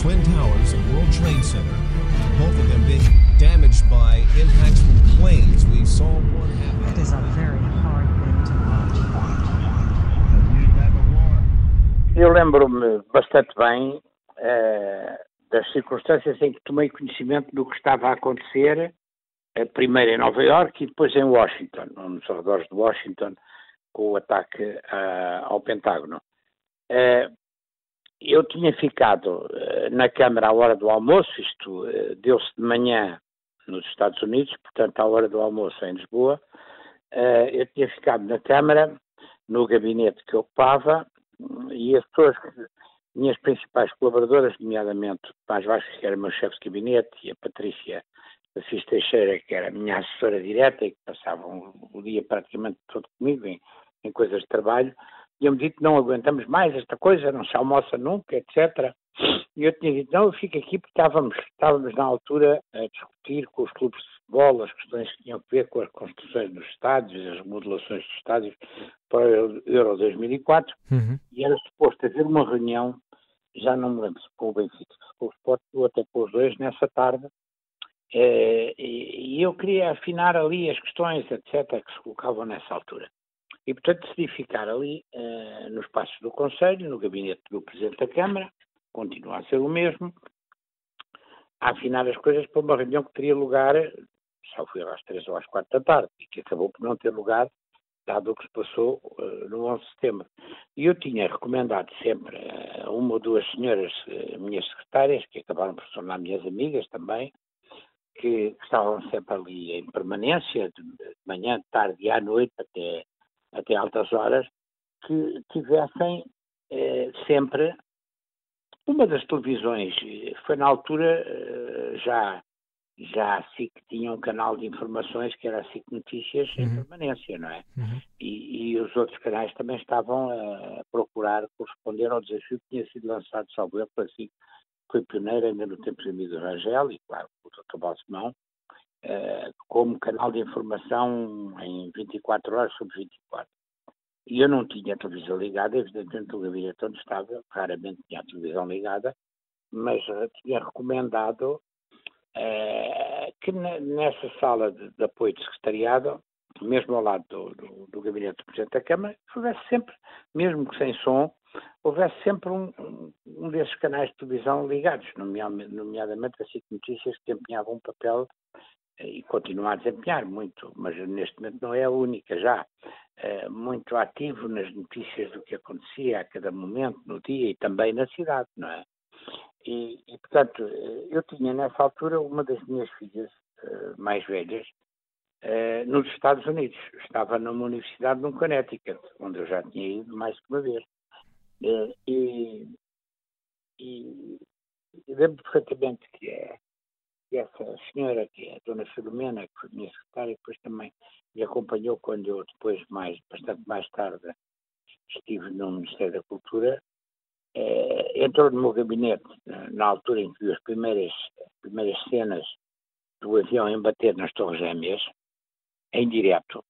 Twin Towers and World Trade Center, both of them being damaged by impacts from planes. We saw one happen. It is a very hard thing to watch. Eu lembro-me bastante bem eh, das circunstâncias em que tomei conhecimento do que estava a acontecer, eh, primeiro em Nova Iorque e depois em Washington, nos arredores de Washington, com o ataque ah, ao Pentágono. Eu tinha ficado eh, na Câmara à hora do almoço, isto eh, deu-se de manhã nos Estados Unidos, portanto, à hora do almoço em Lisboa. Eh, eu tinha ficado na Câmara, no gabinete que ocupava, e as pessoas, minhas principais colaboradoras, nomeadamente Paz Vasques, que era meu chefe de gabinete, e a Patrícia Assis Teixeira, que era a minha assessora direta e que passavam o dia praticamente todo comigo em, em coisas de trabalho, tinham dito não aguentamos mais esta coisa, não se almoça nunca, etc. E eu tinha dito, não, eu fico aqui porque estávamos, estávamos na altura a discutir com os clubes de futebol as questões que tinham a ver com as construções dos estádios, as remodelações dos estádios para o Euro 2004, Uhum. e era suposto haver uma reunião, já não me lembro se com o Benfica, se com o Sport, ou até com os dois, nessa tarde, eh, e eu queria afinar ali as questões, etc., que se colocavam nessa altura. E, portanto, decidi ficar ali eh, no espaço do Conselho, no gabinete do Presidente da Câmara, continua a ser o mesmo, a afinar as coisas para uma reunião que teria lugar, só foi às três ou às quatro da tarde, e que acabou por não ter lugar, dado o que se passou eh, no 11 de setembro. E eu tinha recomendado sempre a uma ou duas senhoras, eh, minhas secretárias, que acabaram por se tornar minhas amigas também, que estavam sempre ali em permanência, de de manhã, de tarde e à noite, até, até altas horas, que tivessem eh, sempre uma das televisões, foi na altura eh, já, já a SIC tinha um canal de informações que era a SIC Notícias em Uhum. permanência, não é? Uhum. E, e os outros canais também estavam a procurar corresponder ao desafio que tinha sido lançado, salvo eu, pela SIC, foi pioneiro ainda no tempo de Emílio Rangel e, claro, o Dr. Balsemão, como canal de informação em 24 horas sobre 24. E eu não tinha a televisão ligada, evidentemente o gabinete onde estava, raramente tinha a televisão ligada, mas eh, tinha recomendado eh, que ne- nessa sala de, de apoio de secretariado, mesmo ao lado do, do, do gabinete do Presidente da Câmara, houvesse sempre, mesmo que sem som, houvesse sempre um, um, desses canais de televisão ligados, nomeadamente, nomeadamente a SIC Notícias, que desempenhava um papel eh, e continua a desempenhar muito, mas neste momento não é a única já, eh, muito ativo nas notícias do que acontecia a cada momento, no dia e também na cidade, não é? E, e, portanto, eh, eu tinha nessa altura uma das minhas filhas eh, mais velhas eh, nos Estados Unidos. Estava numa universidade no Connecticut, onde eu já tinha ido mais que uma vez. Eh, e, e, e lembro perfeitamente que, é, que essa senhora, que é a Dona Filomena, que foi minha secretária, depois também me acompanhou quando eu depois, mais, bastante mais tarde, estive no Ministério da Cultura, eh, entrou no meu gabinete na, altura em que viu as primeiras, as primeiras cenas do avião embater nas Torres Gêmeas, em direto,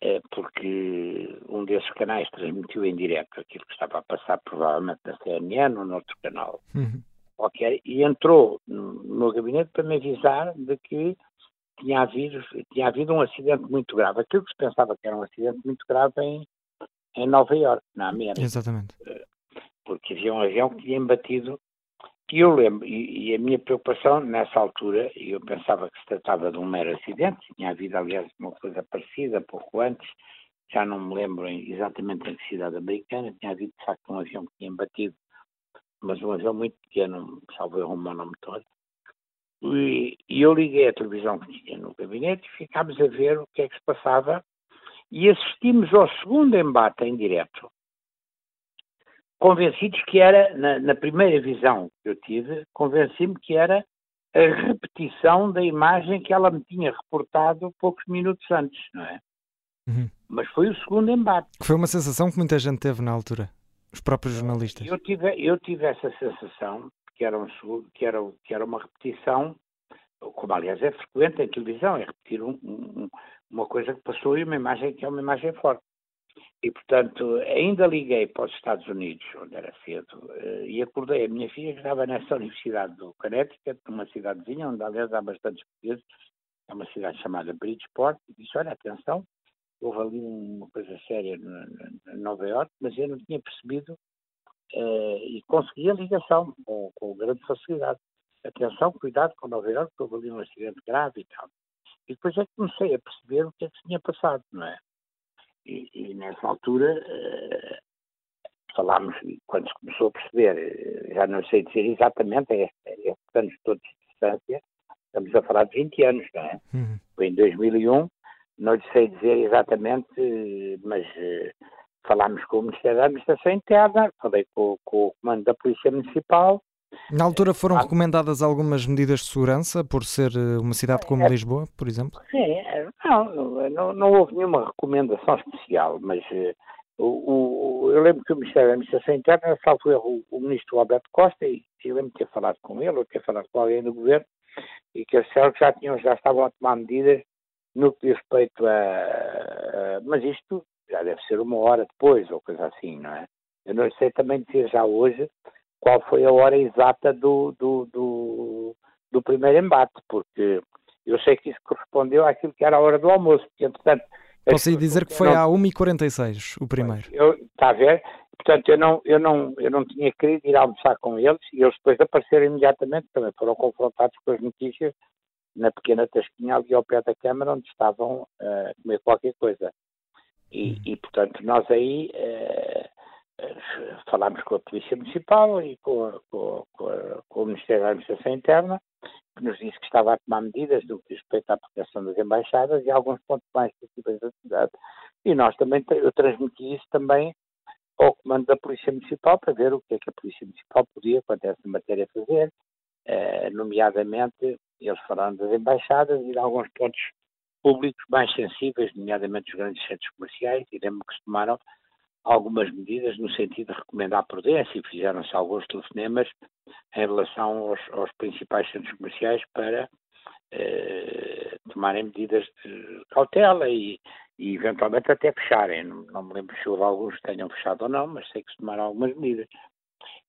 eh, porque um desses canais transmitiu em direto aquilo que estava a passar provavelmente na CNN ou noutro canal Uhum. Qualquer, e entrou no, meu gabinete para me avisar de que tinha havido, tinha havido um acidente muito grave. Aquilo que se pensava que era um acidente muito grave em, em Nova Iorque, na América Exatamente. porque havia um avião que tinha embatido. E eu lembro, e, e a minha preocupação nessa altura, e eu pensava que se tratava de um mero acidente, tinha havido, aliás, uma coisa parecida pouco antes, já não me lembro em- exatamente em que cidade americana, tinha havido de facto um avião que tinha embatido, mas um avião muito pequeno, salvo erro, um monomotor. E, e eu liguei a televisão que tinha no gabinete e ficámos a ver o que é que se passava e assistimos ao segundo embate em direto convencidos que era, na, na primeira visão que eu tive, convenci-me que era a repetição da imagem que ela me tinha reportado poucos minutos antes, não é? Uhum. Mas foi o segundo embate. Foi uma sensação que muita gente teve na altura. Os próprios jornalistas. Eu tive, eu tive essa sensação que era, um, que, era, que era uma repetição, como aliás é frequente em televisão, é repetir um- um- uma coisa que passou e uma imagem que é uma imagem forte. E, portanto, ainda liguei para os Estados Unidos, onde era cedo, eh, e acordei a minha filha que estava nessa Universidade do Connecticut, numa cidadezinha, onde aliás há bastantes portugueses, é uma cidade chamada Bridgeport, e disse, olha, atenção, houve ali uma coisa séria em Nova York, mas eu não tinha percebido uh, e consegui a ligação com, com grande facilidade. Atenção, cuidado com Nova York, houve ali um acidente grave e tal. E depois é que comecei a perceber o que é que se tinha passado, não é? E, e nessa altura uh, falámos, quando se começou a perceber, eh, já não sei dizer exatamente, é estes anos todos de distância, estamos a falar de 20 anos, não é? Uhum. Foi em 2001, não lhe sei dizer exatamente, mas uh, falámos com o Ministério da Administração Interna, falei com, com o Comando da Polícia Municipal, na altura foram ah. recomendadas algumas medidas de segurança por ser eh, uma cidade como é, Lisboa, por exemplo? Sim, é, não, não, não houve nenhuma recomendação especial, mas uh, o, o, eu lembro que o Ministério da Administração Interna, salvo erro, o, o ministro Alberto Costa, e, e lembro de ter falado com ele, ou ter falado com alguém do governo, e que eles disseram que já, tinham, já estavam a tomar medidas no que diz respeito a, a, Mas isto já deve ser uma hora depois, ou coisa assim, não é? Eu não sei também dizer já hoje qual foi a hora exata do, do, do, do primeiro embate, porque eu sei que isso correspondeu àquilo que era a hora do almoço, porque entretanto... Posso dizer que foi não... à 1h46 o primeiro. está a ver? Portanto, eu não, eu, não, eu não tinha querido ir almoçar com eles e eles depois apareceram imediatamente, também foram confrontados com as notícias na pequena tasquinha ali ao pé da Câmara onde estavam uh, a comer qualquer coisa. E, uhum. e portanto, nós aí uh, falámos com a Polícia Municipal e com, a, com, a, com, o Ministério da Administração Interna, que nos disse que estava a tomar medidas do que respeita à proteção das embaixadas e alguns pontos mais sensíveis da cidade. E nós também, eu transmiti isso também ao comando da Polícia Municipal para ver o que é que a Polícia Municipal podia, quanto a essa matéria, fazer, eh, nomeadamente, eles falaram das embaixadas e de alguns pontos públicos mais sensíveis, nomeadamente os grandes centros comerciais, e lembro que se tomaram algumas medidas no sentido de recomendar prudência e fizeram-se alguns telefonemas em relação aos, aos principais centros comerciais para eh, tomarem medidas de cautela e, e, eventualmente até fecharem. Não, não, me lembro se houve alguns que tenham fechado ou não, mas sei que se tomaram algumas medidas.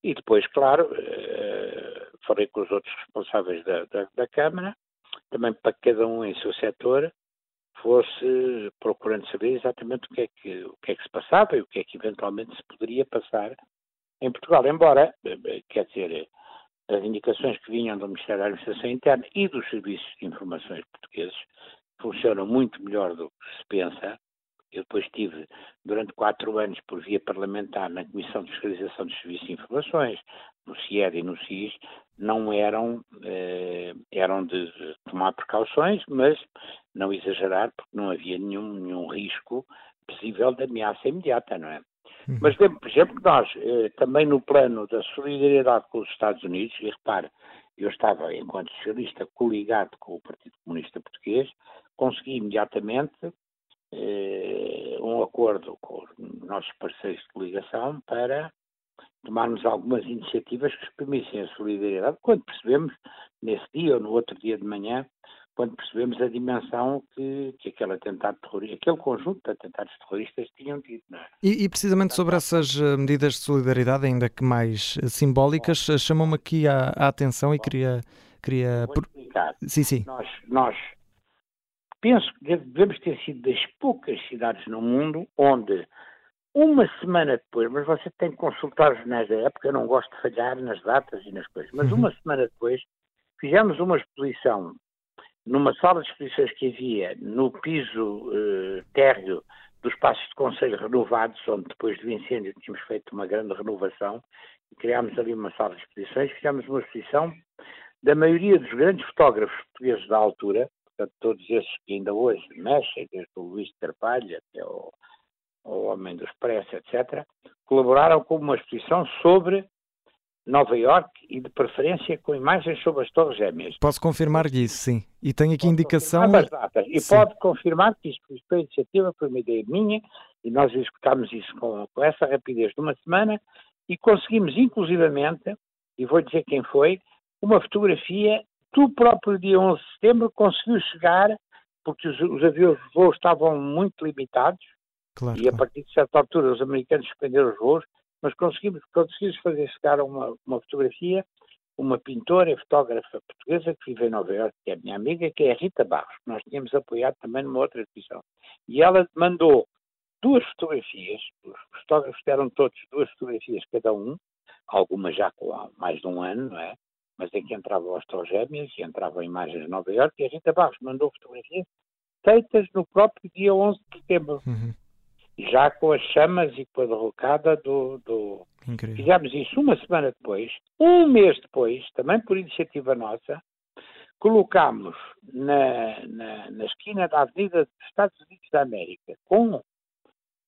E depois, claro, eh, falei com os outros responsáveis da, da, da Câmara, também para cada um em seu setor, fosse procurando saber exatamente o que, é que, o que é que se passava e o que é que eventualmente se poderia passar em Portugal. Embora, eh, quer dizer, as indicações que vinham do Ministério da Administração Interna e dos Serviços de Informações portugueses funcionam muito melhor do que se pensa. Eu depois estive durante quatro anos por via parlamentar na Comissão de Fiscalização dos Serviços de Informações, no CIED e no CIS, não eram, eh, eram de tomar precauções, mas não exagerar, porque não havia nenhum, nenhum risco possível de ameaça imediata, não é? Uhum. Mas lembro, por exemplo, que nós, eh, também no plano da solidariedade com os Estados Unidos, e repare, eu estava, enquanto socialista, coligado com o Partido Comunista Português, consegui imediatamente eh, um acordo com os nossos parceiros de coligação para tomarmos algumas iniciativas que exprimissem a solidariedade, quando percebemos, nesse dia ou no outro dia de manhã, quando percebemos a dimensão que, que aquele atentado terrorista, aquele conjunto de atentados terroristas tinham tido. É? E, e, precisamente sobre essas eh, medidas de solidariedade, ainda que mais eh, simbólicas, eh, chamam-me aqui a, a, atenção e queria... queria... Vou explicar. Sim, sim. Nós, nós penso que devemos ter sido das poucas cidades no mundo onde uma semana depois, mas você tem que consultar os jornais da época, eu não gosto de falhar nas datas e nas coisas, mas uhum. uma semana depois fizemos uma exposição numa sala de exposições que havia no piso uh, térreo dos Passos de Conselho renovados, onde depois do incêndio tínhamos feito uma grande renovação, e criámos ali uma sala de exposições, fizemos uma exposição da maioria dos grandes fotógrafos portugueses da altura, portanto, todos esses que ainda hoje mexem, desde o Luís de Carvalho até o, o Homem do Expresso, etc., colaboraram com uma exposição sobre Nova York e de preferência com imagens sobre as Torres Gêmeas. Posso confirmar-lhe isso, sim. E tenho aqui pode indicação. E sim. pode confirmar que isto foi iniciativa, foi uma ideia minha, e nós executámos isso com, com essa rapidez de uma semana e conseguimos, inclusivamente, e vou dizer quem foi, uma fotografia do próprio dia 11 de setembro conseguiu chegar, porque os, os aviões de voo estavam muito limitados, Claro, e a claro. partir de certa altura os americanos suspenderam os voos, mas conseguimos, conseguimos fazer chegar uma, uma fotografia, uma pintora e fotógrafa portuguesa que vive em Nova Iorque, que é a minha amiga, que é a Rita Barros, que nós tínhamos apoiado também numa outra edição. E ela mandou duas fotografias, os fotógrafos deram todos duas fotografias cada um, algumas já com há mais de um ano, não é? Mas em que entravam as torres gêmeas e entravam imagens de Nova Iorque, e a Rita Barros mandou fotografias feitas no próprio dia 11 de setembro, Uhum. já com as chamas e com a derrocada do, do... Incrível. Fizemos isso uma semana depois, um mês depois, também por iniciativa nossa, colocámos na, na, na esquina da Avenida dos Estados Unidos da América, com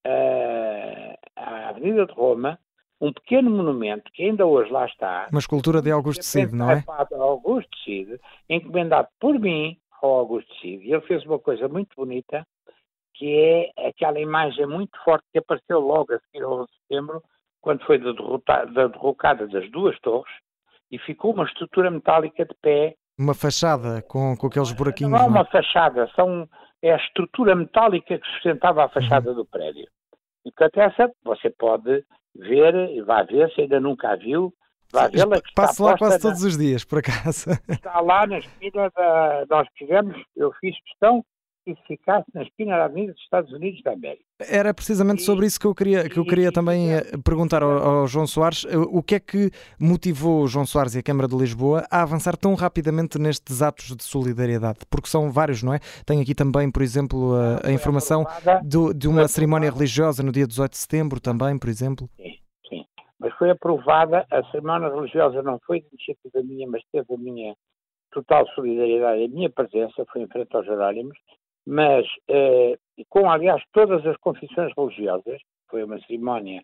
eh, a Avenida de Roma, um pequeno monumento que ainda hoje lá está, Uma escultura de Augusto Cid, não é? Augusto Cid, encomendado por mim ao Augusto Cid. E ele fez uma coisa muito bonita, que é aquela imagem muito forte que apareceu logo a seguir ao 11 de setembro, quando foi da, derrota- da derrocada das duas torres, e ficou uma estrutura metálica de pé. Uma fachada com, com aqueles buraquinhos. Não é não uma fachada, são, é a estrutura metálica que sustentava a fachada do prédio. E portanto essa você pode ver, e vá ver, se ainda nunca a viu, vá vê-la Passo lá quase na- todos os dias, por acaso. está lá na esquina da. Nós fizemos, eu fiz questão que ficasse na esquina da Avenida dos Estados Unidos da América. Era precisamente sobre isso que eu queria, que eu queria também eh, perguntar ao, ao João Soares. eh, O que é que motivou o João Soares e a Câmara de Lisboa a avançar tão rapidamente nestes atos de solidariedade? Porque são vários, não é? Tenho aqui também, por exemplo, a, a informação aprovada- do- de uma cerimónia aprovada- religiosa no dia 18 de setembro também, por exemplo. Sim, sim. Mas foi aprovada, a cerimónia religiosa não foi de iniciativa minha, mas teve a minha total solidariedade, a minha presença, foi em frente aos Jerónimos, mas eh, com, aliás, todas as confissões religiosas, foi uma cerimónia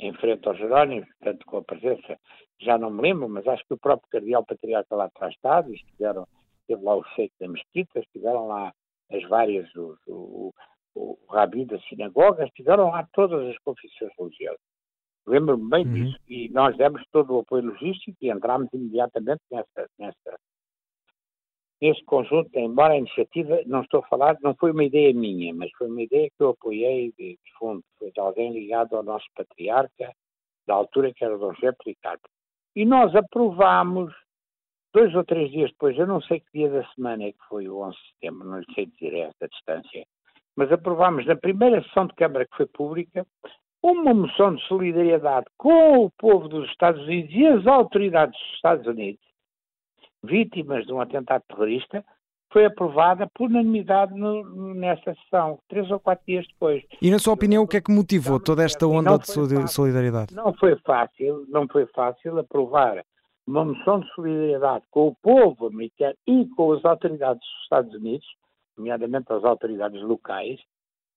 em frente aos Jerónimos, portanto, com a presença, já não me lembro, mas acho que o próprio Cardeal Patriarca lá terá estado, estiveram, esteve lá o Sheik da Mesquita, estiveram lá as várias, o, o, o Rabi da sinagoga, estiveram lá todas as confissões religiosas. Lembro-me bem Uhum. disso. E nós demos todo o apoio logístico e entramos imediatamente nessa, nessa, nesse conjunto, embora a iniciativa, não estou a falar, não foi uma ideia minha, mas foi uma ideia que eu apoiei de, de fundo. Foi de alguém ligado ao nosso patriarca, da altura que era o Dom José Policarpo. E nós aprovámos, dois ou três dias depois, eu não sei que dia da semana é que foi o 11 de setembro, não lhe sei dizer a esta distância, mas aprovámos na primeira sessão de Câmara que foi pública uma moção de solidariedade com o povo dos Estados Unidos e as autoridades dos Estados Unidos, vítimas de um atentado terrorista, foi aprovada por unanimidade no, nessa sessão, três ou quatro dias depois. E na sua opinião, o que é que motivou toda esta onda de solidariedade? Não foi fácil, não foi fácil aprovar uma moção de solidariedade com o povo americano e com as autoridades dos Estados Unidos, nomeadamente as autoridades locais,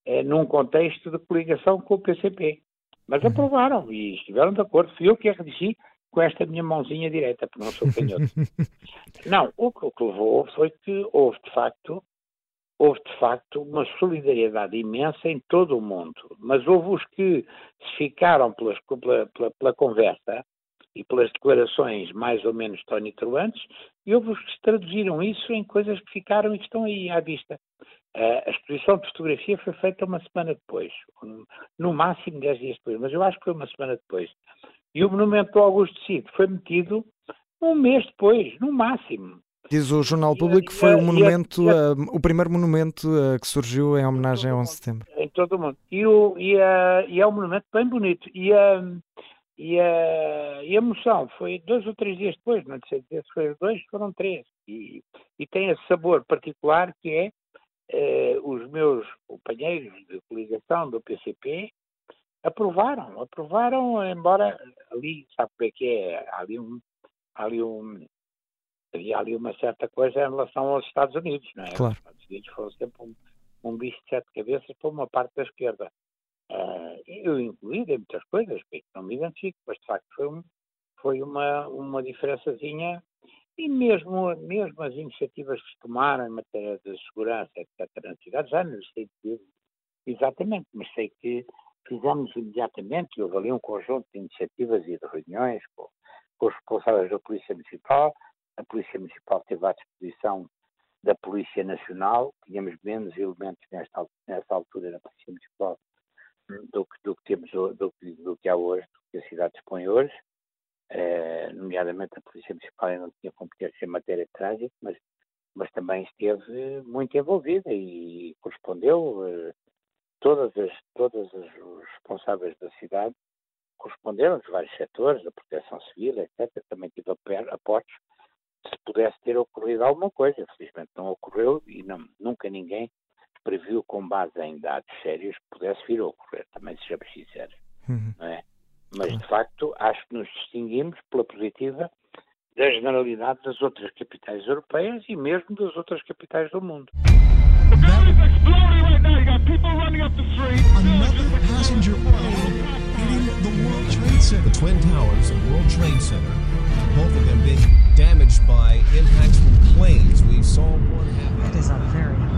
eh, num contexto de coligação com o PCP. Mas aprovaram e estiveram de acordo. Fui eu que a redigi com esta minha mãozinha direita, porque não sou canhoto. não, o que, o que levou foi que houve de facto houve de facto uma solidariedade imensa em todo o mundo, mas houve os que se ficaram pelas- pela, pela- pela conversa e pelas declarações mais ou menos tonitruantes, e houve os que se traduziram isso em coisas que ficaram e que estão aí à vista. A exposição de fotografia foi feita uma semana depois, no- máximo dez dias depois, mas eu acho que foi uma semana depois. E o monumento do Augusto Cid foi metido um mês depois, no máximo. Diz o Jornal Público que foi o monumento, a- o primeiro monumento que surgiu em homenagem a todo 11 de setembro. em todo o mundo. E, o, e, a, e é um monumento bem bonito. E a, e, a, e a moção foi dois ou três dias depois, não sei dizer se foi dois, foram três. E, e tem esse sabor particular que é eh, os meus companheiros de coligação do PCP aprovaram, aprovaram, embora ali, sabe como é que é, há ali um, há ali um, havia ali uma certa coisa em relação aos Estados Unidos, não é? Claro. Os Estados Unidos foram sempre um, um bicho de sete cabeças para uma parte da esquerda. Ah, eu incluído em muitas coisas, que não me identifico, mas de facto foi, um, foi uma, uma diferençazinha e mesmo, mesmo as iniciativas que se tomaram em matéria de segurança, etc., na cidade, já não sei dizer exatamente, mas sei que fizemos imediatamente, e houve ali um conjunto de iniciativas e de reuniões com, com os responsáveis da Polícia Municipal, a Polícia Municipal teve à disposição da Polícia Nacional, tínhamos menos elementos nesta, nessa altura na Polícia Municipal do, do, do que há hoje, do que a cidade dispõe hoje. Uh, nomeadamente a Polícia Municipal não tinha competência em matéria de trânsito, mas, mas também esteve muito envolvida e correspondeu. Uh, todas as, todas as, os responsáveis da cidade corresponderam dos vários setores, da proteção civil, etc. Também tive aportes se pudesse ter ocorrido alguma coisa. Infelizmente não ocorreu e não, nunca ninguém previu com base em dados sérios que pudesse vir a ocorrer, também sejamos sinceros. Uhum. Não é? Mas, de facto, acho que nos distinguimos pela positiva da generalidade das outras capitais europeias e mesmo das outras capitais do mundo. The Twin Towers and World Trade Center, both of them being damaged by impacts from planes. We saw one happen. It is a very